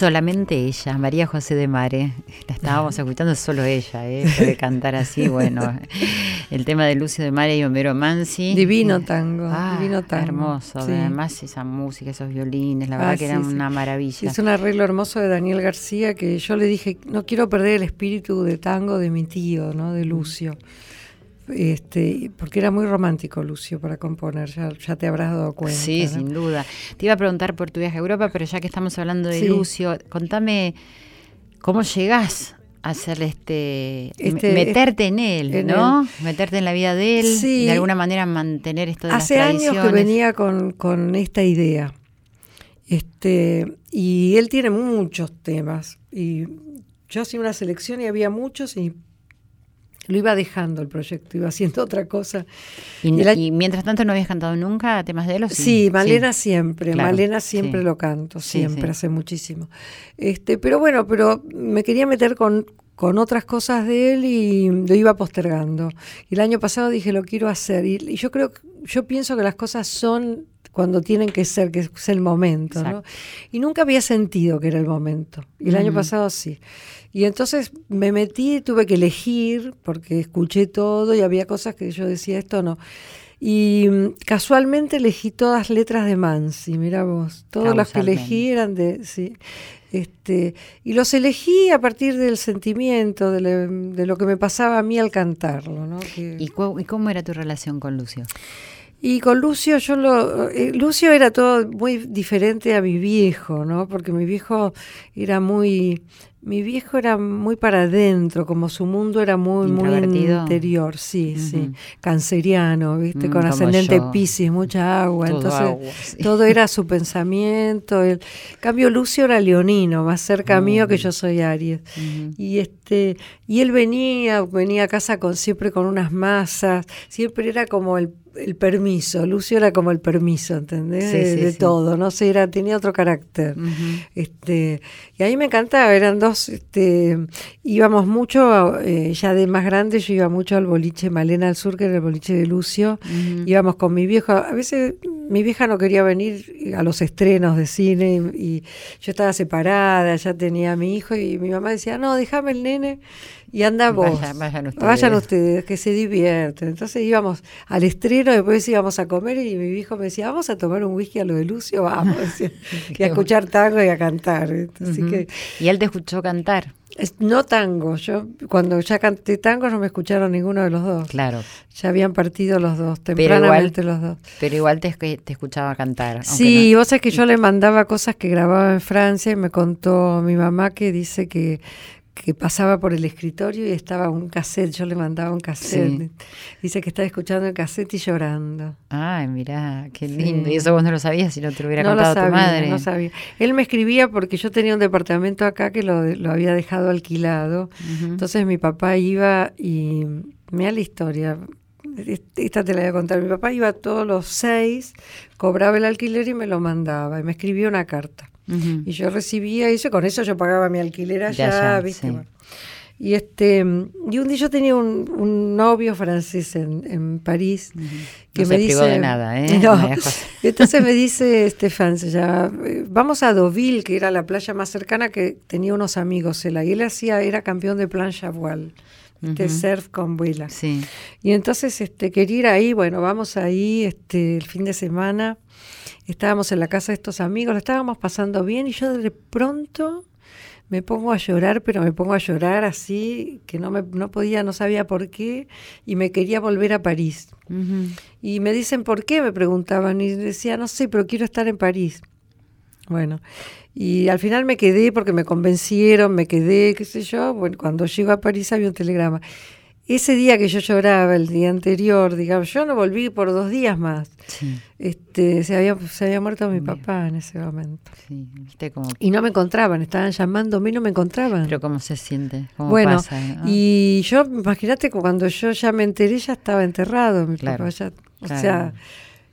Solamente ella, María José de Mare. La estábamos escuchando solo ella, ¿eh? Puede cantar así, bueno. El tema de Lucio de Mare y Homero Mansi. Divino tango, Ah, divino tango. Hermoso, Sí. además esa música, esos violines, la verdad Ah, que sí, era sí. una maravilla. Es un arreglo hermoso de Daniel García que yo le dije, no quiero perder el espíritu de tango de mi tío, ¿no? De Lucio. Este, porque era muy romántico Lucio para componer, ya, ya te habrás dado cuenta. Sí, ¿no? sin duda. Te iba a preguntar por tu viaje a Europa, pero ya que estamos hablando de Sí. Lucio, contame cómo llegás a hacer este, Este, meterte en él, en ¿no? Meterte en la vida de él, Sí. de alguna manera mantener esto de Hace las años que venía con, con esta idea. Este, y él tiene muchos temas. Y yo hacía una selección y había muchos y lo iba dejando el proyecto, iba haciendo otra cosa. Y, y la- y mientras tanto no habías cantado nunca temas de él, ¿o sí? Sí, Malena siempre, claro, Malena siempre sí. lo canto, siempre, hace muchísimo. Este, pero bueno, pero me quería meter con, con otras cosas de él y lo iba postergando. Y el año pasado dije, lo quiero hacer. Y, y yo creo, yo pienso que las cosas son cuando tienen que ser, que es el momento, ¿no? Y nunca había sentido que era el momento. Y el año pasado sí. Y entonces me metí y tuve que elegir, porque escuché todo y había cosas que yo decía, esto no. Y mm, casualmente elegí todas letras de Mansi, mira vos. Todas las que elegí eran de, sí. Este, y los elegí a partir del sentimiento, de, le- de lo que me pasaba a mí al cantarlo, ¿no? Que- ¿Y, y cómo era tu relación con Lucio? y con Lucio, yo lo. eh, Lucio era todo muy diferente a mi viejo, ¿no? Porque mi viejo era muy. Mi viejo era muy para adentro, como su mundo era muy, muy interior, sí, sí. Canceriano, ¿viste? Mm, Con ascendente yo. Piscis, mucha agua. Todo entonces, agua, sí. todo era su pensamiento. El cambio Lucio era leonino, más cerca mío que Mm. yo soy Aries. Y este, y él venía, venía a casa con siempre con unas masas, siempre era como el, el permiso, Lucio era como el permiso, ¿entendés? Sí, de sí, de sí. todo, no sé, era, tenía otro carácter. Este, y a mí me encantaba, eran dos, este, íbamos mucho, eh, ya de más grande, yo iba mucho al boliche Malena al Sur, que era el boliche de Lucio, íbamos con mi viejo, a veces mi vieja no quería venir a los estrenos de cine y, y yo estaba separada, ya tenía a mi hijo y mi mamá decía, no, déjame el nene y anda vos. Vayan- vayan ustedes. Vayan ustedes, que se divierten. Entonces íbamos al estreno, después íbamos a comer y mi viejo me decía, vamos a tomar un whisky a lo de Lucio, vamos. y a escuchar tango y a cantar. Y él te escuchó cantar, es- no tango, yo cuando ya canté tango no me escucharon ninguno de los dos. claro. Ya habían partido los dos, tempranamente los dos. Pero igual te, te escuchaba cantar. Sí, no- vos sabés que yo le mandaba cosas que grababa en Francia y me contó mi mamá que dice que, que pasaba por el escritorio y estaba un cassette, yo le mandaba un cassette. Sí. Dice que estaba escuchando el cassette y llorando. Ay, mirá, qué Sí. lindo. Y eso vos no lo sabías si no te lo hubiera no lo contado sabía, tu madre. no sabía. Él me escribía porque yo tenía un departamento acá que lo, lo había dejado alquilado. Entonces mi papá iba y mira la historia. Esta te la voy a contar. Mi papá iba todos los seis, cobraba el alquiler y me lo mandaba. Y me escribía una carta. Y yo recibía eso, con eso yo pagaba mi alquiler allá, allá, ¿viste? sí. Bueno. Y este y un día yo tenía un, un novio francés en, en París que No me se dice de nada, ¿eh? No. Entonces me dice Estefan, llama, eh, vamos a Deauville, que era la playa más cercana que tenía unos amigos él, y él hacía era campeón de plancha voile, ¿viste? Ujú. surf con vela. Sí. Y entonces este quería ir ahí, bueno, vamos ahí este el fin de semana. Estábamos en la casa de estos amigos, lo estábamos pasando bien y yo de pronto me pongo a llorar, pero me pongo a llorar así, que no me no podía, no sabía por qué y me quería volver a París. Y me dicen por qué, me preguntaban y decía, no sé, pero quiero estar en París. Bueno, y al final me quedé porque me convencieron, me quedé, qué sé yo. Bueno, cuando llego a París había un telegrama. Ese día que yo lloraba, el día anterior, digamos, yo no volví por dos días más. Sí, Este, se había, se había muerto mi Mira. papá en ese momento. sí. Viste cómo. Y no me encontraban, estaban llamándome y no me encontraban. Pero cómo se siente, cómo bueno, pasa. ¿no? y yo, imagínate, cuando yo ya me enteré, ya estaba enterrado mi Claro, papá. Ya, o sea,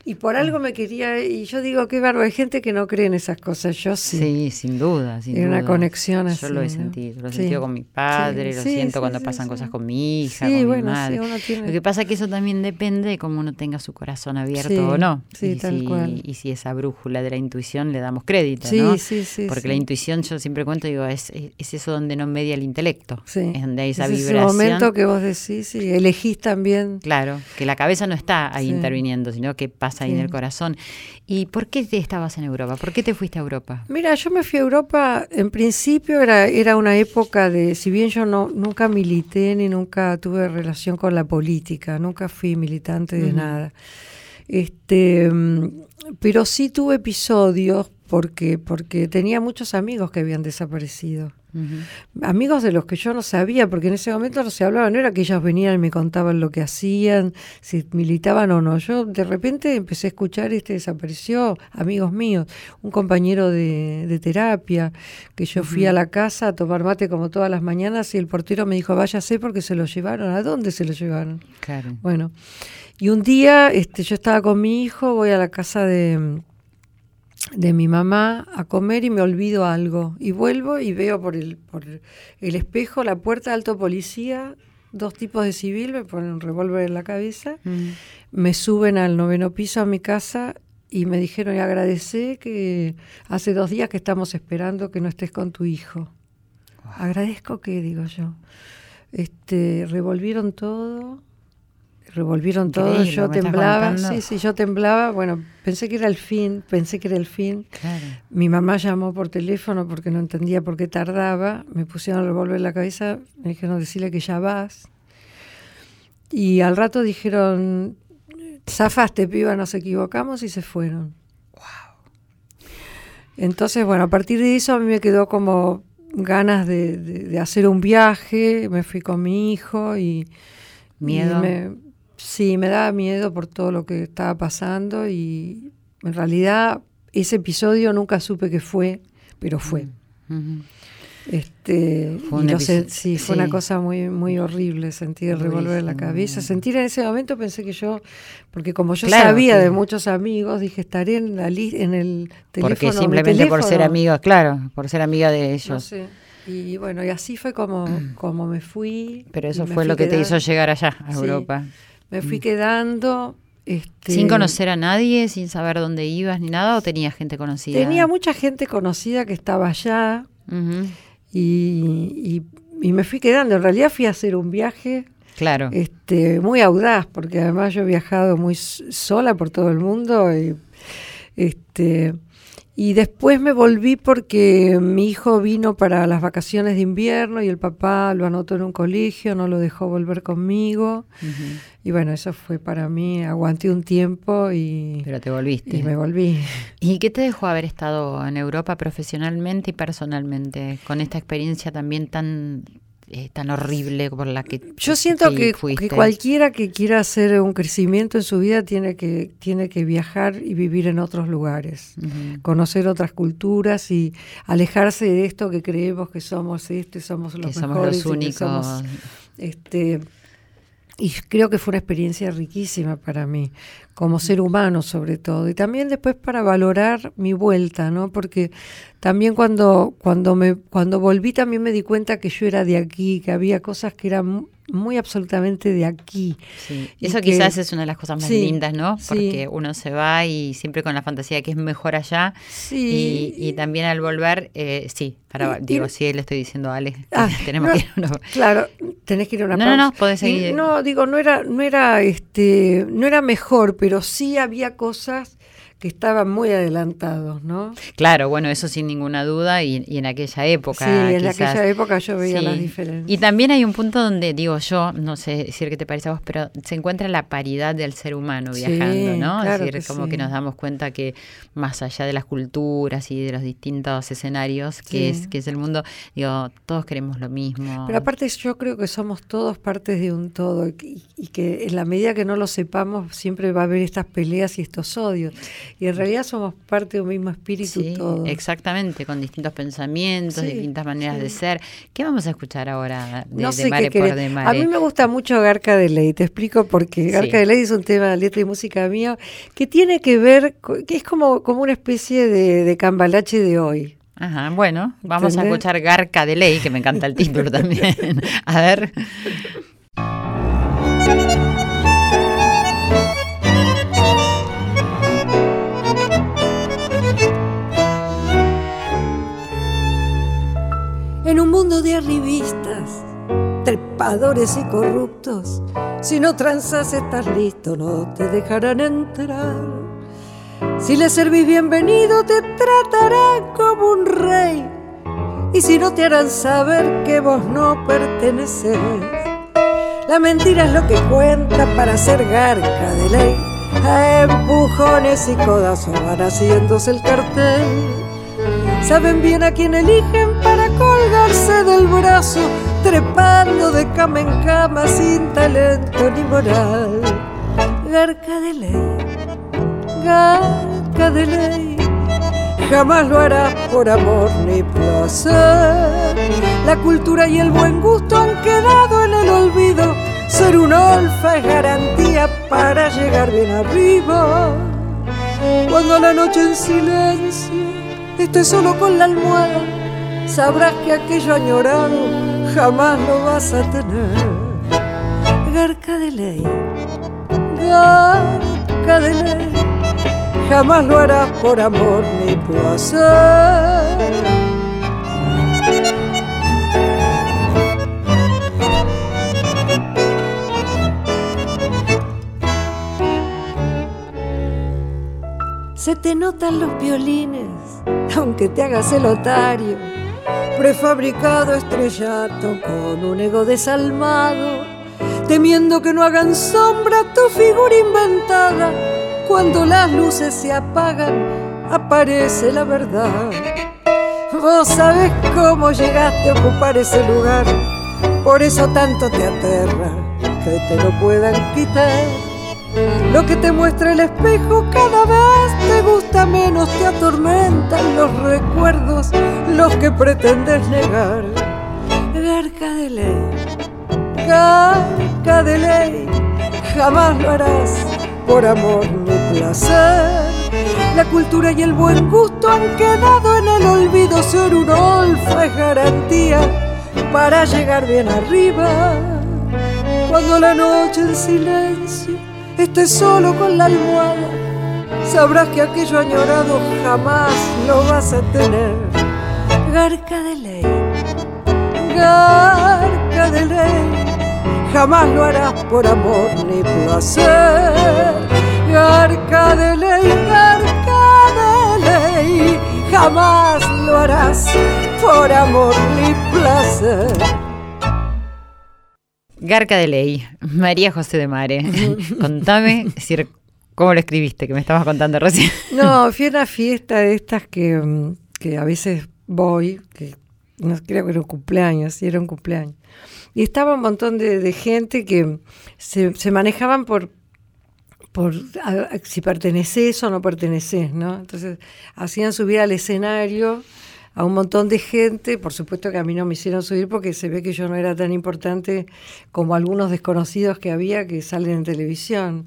y por algo me quería, y yo digo, qué bárbaro, hay gente que no cree en esas cosas, yo sí. Sí, sin duda, sin Era una conexión Yo así, lo he sentido, lo he Sí. sentido con mi padre, Sí, lo sí, siento cuando pasan cosas con mi hija, con bueno, mi madre. uno tiene- Lo que pasa es que eso también depende de cómo uno tenga su corazón abierto o no. sí, y, tal si, cual. y si esa brújula de la intuición le damos crédito, Sí, ¿no? sí, sí. Porque la intuición, yo siempre cuento, digo, es, es- es eso donde no media el intelecto. Sí. Es donde hay esa Es vibración. ese momento que vos decís, sí, elegís también. Claro, que la cabeza no está ahí interviniendo, sino que pasa ahí en el corazón. ¿Y por qué te estabas en Europa? ¿Por qué te fuiste a Europa? Mira, yo me fui a Europa, en principio era, era una época de, si bien yo no nunca milité ni nunca tuve relación con la política, nunca fui militante de nada. Este, mm, pero sí tuve episodios porque porque tenía muchos amigos que habían desaparecido. Amigos de los que yo no sabía, porque en ese momento no se hablaba, no era que ellos venían y me contaban lo que hacían, si militaban o no. Yo de repente empecé a escuchar, este desapareció, amigos míos, un compañero de, de terapia, que yo fui a la casa a tomar mate como todas las mañanas y el portero me dijo, váyase porque se lo llevaron. ¿A dónde se lo llevaron? Claro. Bueno, y un día este, yo estaba con mi hijo, voy a la casa de, de mi mamá a comer y me olvido algo. Y vuelvo y veo por el, por el espejo la puerta de alto policía, dos tipos de civil, me ponen un revólver en la cabeza, Mm. me suben al noveno piso a mi casa y me dijeron y agradecé que hace dos días que estamos esperando que no estés con tu hijo. Agradezco que, digo yo. Este, revolvieron todo, revolvieron todo, yo temblaba, sí, sí, yo temblaba, bueno, pensé que era el fin, pensé que era el fin. Claro. Mi mamá llamó por teléfono porque no entendía por qué tardaba, me pusieron el revólver en la cabeza, me dijeron decirle que ya vas. Y al rato dijeron, zafaste, piba, nos equivocamos y se fueron. Entonces, bueno, a partir de eso a mí me quedó como ganas de, de- de hacer un viaje, me fui con mi hijo y... ¿Miedo? y me- sí, me daba miedo por todo lo que estaba pasando y en realidad ese episodio nunca supe qué fue, pero fue. Ujú. Este, Fue un episodio- sí, fue sí. una cosa muy, muy horrible, sentir el revólver en la cabeza. Sentir en ese momento pensé que yo, porque como yo Claro, sabía que- de muchos amigos, dije estaré en la li- en el teléfono. Porque simplemente por ser amiga, claro, por ser amiga de ellos. No sé. Y bueno, y así fue como, como me fui. Pero eso fue lo que te hizo llegar allá, a. Europa. Me fui quedando. Este, Sin conocer a nadie, sin saber dónde ibas ni nada, o tenías gente conocida. Tenía mucha gente conocida que estaba allá y, y- y me fui quedando. En realidad fui a hacer un viaje Claro. este, muy audaz, porque además yo he viajado muy sola por todo el mundo. Y, este, y después me volví porque mi hijo vino para las vacaciones de invierno y el papá lo anotó en un colegio, no lo dejó volver conmigo. Ujú. Y bueno, eso fue para mí, aguanté un tiempo y, Pero te volviste. y me volví. ¿Y qué te dejó haber estado en Europa profesionalmente y personalmente, con esta experiencia también tan, eh, tan horrible por la que Yo siento que, que cualquiera que quiera hacer un crecimiento en su vida tiene que, tiene que viajar y vivir en otros lugares. Conocer otras culturas y alejarse de esto que creemos que somos este, somos los que somos mejores los y que únicos. somos, este y creo que fue una experiencia riquísima para mí, como ser humano sobre todo, y también después para valorar mi vuelta, ¿no? Porque también cuando, cuando me, cuando volví también me di cuenta que yo era de aquí, que había cosas que eran mu- muy absolutamente de aquí. Sí, Y Eso quizás es una de las cosas más Sí, lindas, ¿no? sí. Porque uno se va y siempre con la fantasía de que es mejor allá. Sí. Y, y también al volver, eh, sí, para, Y- digo, sí, le estoy diciendo a Ah, tenemos no, que ir a una- Claro, tenés que ir a una No, no, pausa. no, podés seguir. No, digo, no era, no era, este, no era mejor, pero sí había cosas que estaban muy adelantados, ¿no? Claro, bueno, eso sin ninguna duda y, y en aquella época. sí, en quizás. aquella época yo veía Sí. las diferencias. Y también hay un punto donde, digo yo, no sé decir qué te parece a vos, pero se encuentra la paridad del ser humano Sí, viajando, ¿no? claro es decir, que como sí. que nos damos cuenta que más allá de las culturas y de los distintos escenarios que, es, que es el mundo, digo, todos queremos lo mismo. Pero aparte yo creo que somos todos partes de un todo y, y que en la medida que no lo sepamos siempre va a haber estas peleas y estos odios. Y en realidad somos parte de un mismo espíritu Sí, todos. exactamente, con distintos pensamientos, Sí, distintas maneras sí. de ser. ¿Qué vamos a escuchar ahora de, no de Mare qué por de A mí me gusta mucho Garca de Ley, te explico porque Garca de Ley es un tema de letra y música mío que tiene que ver, que es como, como una especie de, de cambalache de hoy. Ajá, bueno, vamos a escuchar Garca de Ley, que me encanta el título también. A ver. En un mundo de arribistas, trepadores y corruptos, si no transas estás listo, no te dejarán entrar. Si le servís bienvenido, te tratarán como un rey. Y si no, te harán saber que vos no perteneces. La mentira es lo que cuenta para ser garca de ley. A empujones y codazos van haciéndose el cartel. Saben bien a quién eligen colgarse del brazo, trepando de cama en cama sin talento ni moral. Garca de ley, garca de ley, jamás lo harás por amor ni placer. La cultura y el buen gusto han quedado en el olvido. Ser un olfa es garantía para llegar bien arriba. Cuando la noche en silencio estés solo con la almohada, sabrás que aquello añorado jamás lo vas a tener. Garca de ley, garca de ley, jamás lo harás por amor ni placer. Se te notan los violines, aunque te hagas el otario. Prefabricado estrellato con un ego desalmado, temiendo que no hagan sombra tu figura inventada. Cuando las luces se apagan, aparece la verdad. Vos sabés cómo llegaste a ocupar ese lugar, por eso tanto te aterra que te lo puedan quitar. Lo que te muestra el espejo cada vez te gusta menos, te atormentan los recuerdos, los que pretendes negar. Garca de ley, garca de ley, jamás lo harás por amor ni placer. La cultura y el buen gusto han quedado en el olvido, ser un olfa es garantía para llegar bien arriba. Cuando la noche en silencio estés solo con la almohada, sabrás que aquello añorado jamás lo vas a tener. Garca de ley, garca de ley, jamás lo harás por amor ni placer. Garca de ley, garca de ley, jamás lo harás por amor ni placer. Garca de Ley, María José de Mare. Contame cómo lo escribiste, que me estabas contando recién. No, fui a una fiesta de estas que, mm, que a veces voy, que no creo que era un cumpleaños, sí era un cumpleaños. Y estaba un montón de, gente que se, se manejaban por, por si perteneces o no perteneces, ¿no? Entonces hacían subir al escenario a un montón de gente, por supuesto que a mí no me hicieron subir porque se ve que yo no era tan importante como algunos desconocidos que había que salen en televisión.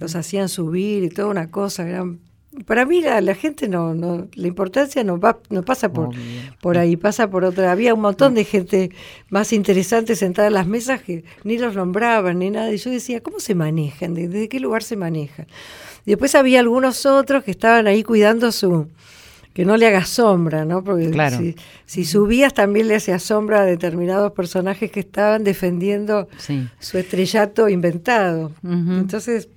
Los hacían subir y toda una cosa, eran para mí la, la gente no, no, la importancia no va, no pasa por, por ahí, pasa por otra. Había un montón de gente más interesante sentada en las mesas que ni los nombraban ni nada. Y yo decía, ¿cómo se manejan? ¿De- ¿Desde qué lugar se manejan? Y después había algunos otros que estaban ahí cuidando su que no le haga sombra, ¿no? Porque Claro. si, si subías también le hacía sombra a determinados personajes que estaban defendiendo Sí. su estrellato inventado. Entonces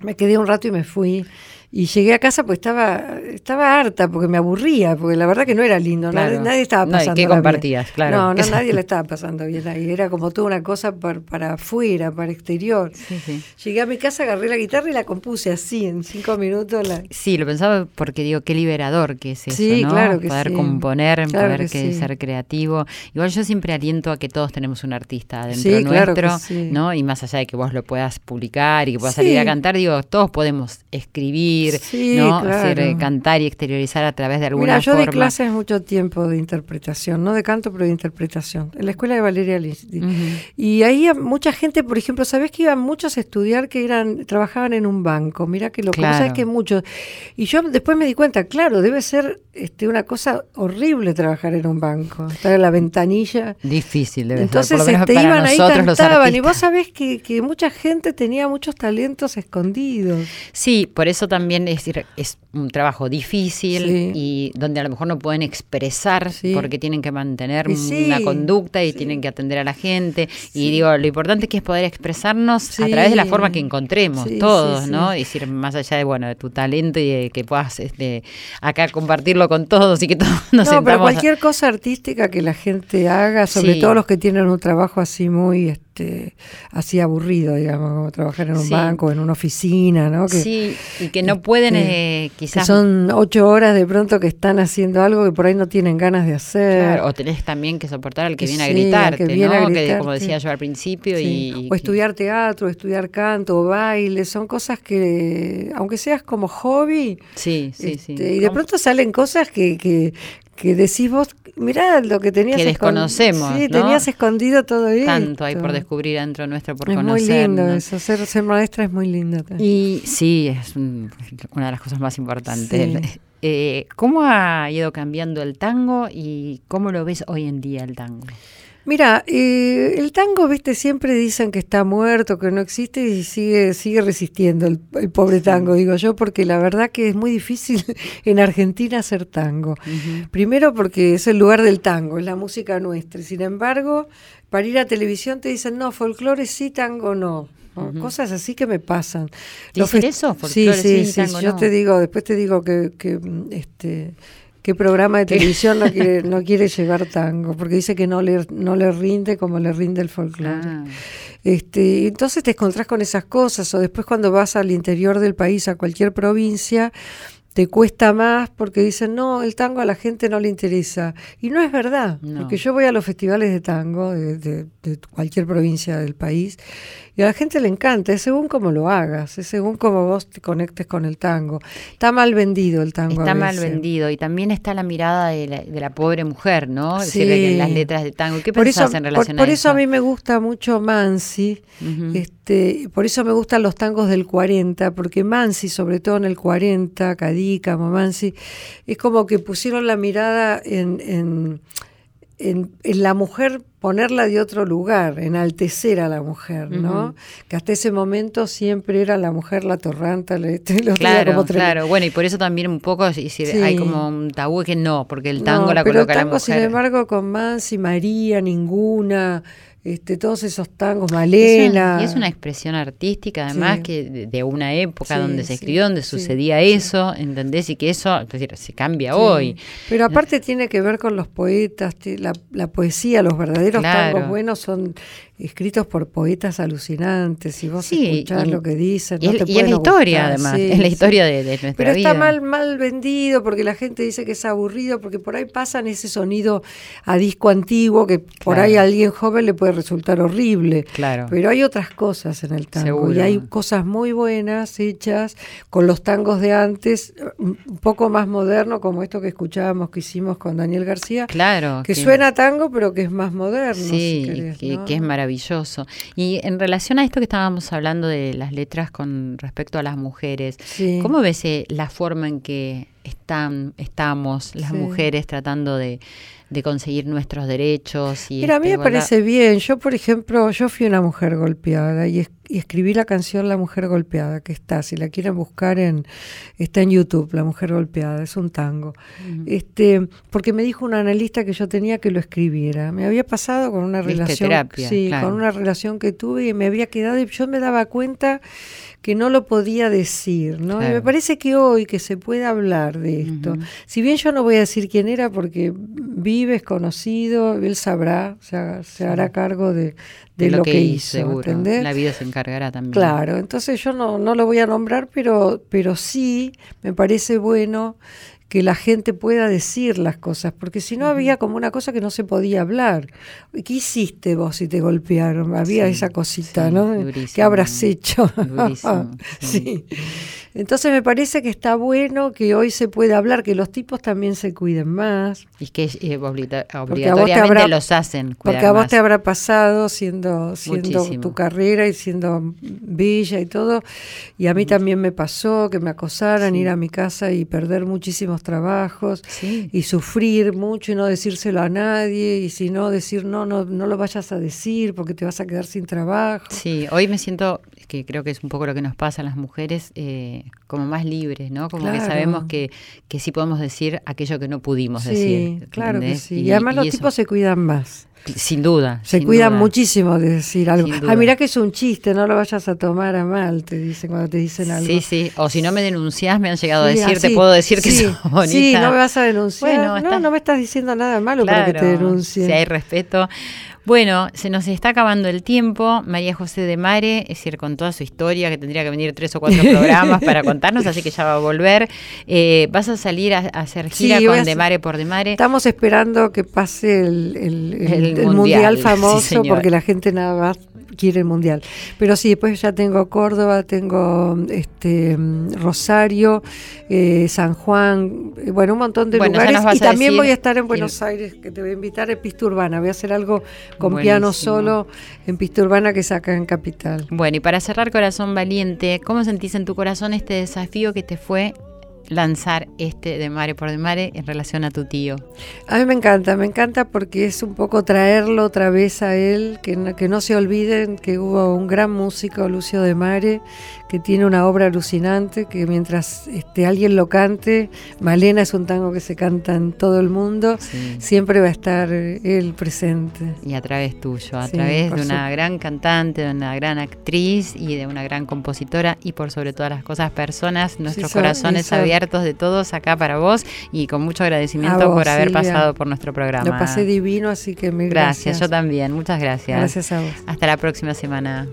me quedé un rato y me fui. Y llegué a casa pues estaba estaba harta porque me aburría, porque la verdad que no era lindo, Claro. nadie, nadie estaba No, ¿y pasando qué compartías? Claro. No, no, nadie le estaba pasando bien ahí, era como toda una cosa par- para afuera, para exterior. Sí, sí. Llegué a mi casa, agarré la guitarra y la compuse así, en cinco minutos. La... Sí, lo pensaba porque digo, qué liberador que es eso, Sí, ¿no? claro que poder sí. componer, Claro poder que ser creativo. Igual yo siempre aliento a que todos tenemos un artista que nuestro. ¿no? Y más allá de que vos lo puedas publicar y que puedas salir a cantar, digo, todos podemos escribir, Sí, ¿no? claro. Hacer, eh, cantar y exteriorizar a través de alguna Mira, yo forma. di clases mucho tiempo de interpretación, no de canto, pero de interpretación, en la escuela de Valeria. Ujú. Y ahí mucha gente, por ejemplo, ¿sabés que iban muchos a estudiar que eran trabajaban en un banco? Mira que lo Claro. sabes que muchos. Y yo después me di cuenta, claro, debe ser este, una cosa horrible trabajar en un banco, estar en la ventanilla. Difícil debe Entonces ser, menos este, iban ahí, cantaban, y vos sabés que, que mucha gente tenía muchos talentos escondidos. Sí, por eso también es, decir, es un trabajo difícil Sí. y donde a lo mejor no pueden expresar Sí. porque tienen que mantener sí, una conducta y tienen que atender a la gente. Y digo, lo importante que es poder expresarnos a través de la forma que encontremos todos. ¿no? Y decir, más allá de, bueno, de tu talento y de que puedas este, acá compartirlo con todos y que todos nos no, pero sentamos a- cualquier cosa artística que la gente haga, sobre todo los que tienen un trabajo así muy, este, así aburrido, digamos, como trabajar en un Sí. banco, en una oficina, ¿no? Que, Sí, y que no pueden este, eh, que quizás... son ocho horas de pronto que están haciendo algo que por ahí no tienen ganas de hacer. Claro, o tenés también que soportar al que viene a que gritarte, a ¿no? Que como decía yo al principio y o estudiar teatro, o estudiar canto, o baile, son cosas que, aunque seas como hobby, Sí, sí, sí. este, y de pronto salen cosas que, que, que decís vos, mirá lo que tenías Que escon- desconocemos, Sí, ¿no? tenías escondido todo esto. tanto hay por descubrir dentro nuestro por Es muy conocer. lindo ¿no? eso, ser, ser maestra es muy lindo. también. Y sí, es un- una de las cosas más importantes. Sí. Eh, ¿Cómo ha ido cambiando el tango y cómo lo ves hoy en día el tango? Mira, eh, el tango, viste, siempre dicen que está muerto, que no existe y sigue, sigue resistiendo el, el pobre tango, digo yo, porque la verdad que es muy difícil en Argentina hacer tango. Primero porque es el lugar del tango, es la música nuestra. Sin embargo, para ir a televisión te dicen, no, folclore sí, tango no. Cosas así que me pasan. ¿Dicen eso? Sí, Folclore sí, sí, sí. tango Yo no. te digo, después te digo que, que este qué programa de televisión no quiere, no quiere llevar tango, porque dice que no le, no le rinde como le rinde el folclore. Ah, Este, entonces te encontrás con esas cosas, o después cuando vas al interior del país, a cualquier provincia, te cuesta más porque dicen, no, el tango a la gente no le interesa. Y no es verdad, No. porque yo voy a los festivales de tango de, de- de cualquier provincia del país y a la gente le encanta, es según cómo lo hagas, es según cómo vos te conectes con el tango. Está mal vendido el tango. a Está mal vendido y también está la mirada de la, de la pobre mujer, ¿no? Sí. En las letras de tango. ¿Qué Por eso, pensás en por, relación por a eso a mí me gusta mucho Mansi, este, por eso me gustan los tangos del 40, porque Mansi, sobre todo en el 40, Cadícamo, Mansi, es como que pusieron la mirada en, en, en- en la mujer, ponerla de otro lugar, enaltecer a la mujer, ¿no? Que hasta ese momento siempre era la mujer la torranta, la, Claro, como claro. Bueno, y por eso también un poco si, si Sí. hay como un tabú que no, porque el tango No, la pero coloca el la mujer. sin embargo, con Mansi, María, ninguna, este, todos esos tangos, Es Malena. una- y es una expresión artística, además, Sí. que de, de una época Sí, donde se sí, escribió, donde sucedía eso, ¿entendés? Y que eso, es decir, se cambia hoy. Pero aparte tiene que ver con los poetas, la, la poesía, los verdaderos Claro. tangos buenos son escritos por poetas alucinantes y vos Sí, escuchás y- lo que dicen. Y, no es, te y es la historia, gustar, además, sí, es la sí. historia de, de nuestra Pero vida. está mal, mal vendido porque la gente dice que es aburrido, porque por ahí pasan ese sonido a disco antiguo que por ahí a alguien joven le puede resultar horrible. Claro. Pero hay otras cosas en el tango Seguro. y hay cosas muy buenas hechas con los tangos de antes, un poco más moderno como esto que escuchábamos que hicimos con Daniel García, Claro. que suena a tango pero que es más moderno. Sí, si querés, que, ¿no? que es maravilloso. Y en relación a esto que estábamos hablando de las letras con respecto a las mujeres, Sí. ¿cómo ves eh, la forma en que están, estamos las Sí. mujeres tratando de, de conseguir nuestros derechos? Y Mira, a mí me igualdad? parece bien. Yo, por ejemplo, yo fui una mujer golpeada y, es- y escribí la canción La Mujer Golpeada, que está, si la quieren buscar, en está en YouTube, La Mujer Golpeada, es un tango. Este Porque me dijo un analista que yo tenía que lo escribiera. Me había pasado con una relación, terapia, sí, claro. con una relación que tuve y me había quedado y yo me daba cuenta que no lo podía decir, ¿no? Y me parece que hoy que se puede hablar de esto, si bien yo no voy a decir quién era porque vive, es conocido, él sabrá, se, se hará cargo de, de lo, que, hizo, seguro. ¿entendés? La vida se encargará también. Claro, entonces yo no, no lo voy a nombrar, pero, pero sí me parece bueno que la gente pueda decir las cosas, porque si no había como una cosa que no se podía hablar. ¿Qué hiciste vos si te golpearon? Había Sí, esa cosita, sí, ¿no? durísimo. ¿Qué habrás hecho? Durísimo, sí. sí. Entonces me parece que está bueno que hoy se pueda hablar, que los tipos también se cuiden más. Y que eh, obliga- te obligatoriamente habrá- los hacen. Porque a vos más. te habrá pasado siendo, siendo Muchísimo. tu carrera y siendo bella y todo. Y a mí también me pasó que me acosaran, Sí. ir a mi casa y perder muchísimos trabajos Sí. y sufrir mucho y no decírselo a nadie. Y si no, decir no, no, no lo vayas a decir porque te vas a quedar sin trabajo. Sí, hoy me siento, que creo que es un poco lo que nos pasa a las mujeres, eh, como más libres, ¿no? Como que Claro. sabemos que, que sí podemos decir aquello que no pudimos Sí, decir. claro que sí. Y, además los eso- tipos se cuidan más. Sin duda. Se sin cuidan duda. muchísimo de decir algo. Ah, mirá que es un chiste, no lo vayas a tomar a mal, te dicen cuando te dicen algo. Sí, sí. O si no me denunciás, me han llegado a decir, te puedo decir que sí, sos bonita. Sí, no me vas a denunciar. Bueno, no, está- no me estás diciendo nada malo para que te Claro, denuncie. Si hay respeto. Bueno, se nos está acabando el tiempo. María José de Mare, es decir, con toda su historia, que tendría que venir tres o cuatro programas para contarnos, así que ya va a volver. Eh, vas a salir a, a hacer gira a con De Mare por De Mare. Estamos esperando que pase el, el- el- El el mundial, famoso porque la gente nada más quiere el mundial. Pero sí, después ya tengo Córdoba, tengo este Rosario, eh, San Juan, eh, bueno, un montón de Bueno, lugares. Y a también decir voy a estar en Buenos Aires, que te voy a invitar en Pista Urbana. Voy a hacer algo con piano solo en Pista Urbana que saca en Capital. Bueno, y para cerrar, Corazón Valiente, ¿cómo sentís en tu corazón este desafío que te fue lanzar este De Mare por De Mare en relación a tu tío? A mí me encanta, me encanta porque es un poco traerlo otra vez a él, que no, que no se olviden que hubo un gran músico, Lucio de Mare, que tiene una obra alucinante, que mientras este, alguien lo cante, Malena es un tango que se canta en todo el mundo, Sí. siempre va a estar eh, él presente. Y a través tuyo, a Sí, través de una su- gran cantante, de una gran actriz y de una gran compositora y por sobre todas las cosas personas, nuestros son- corazones abiertos de todos acá para vos y con mucho agradecimiento vos, por haber pasado por nuestro programa. Lo pasé divino, así que mil gracias, gracias. yo también, muchas gracias. Gracias a vos. Hasta la próxima semana.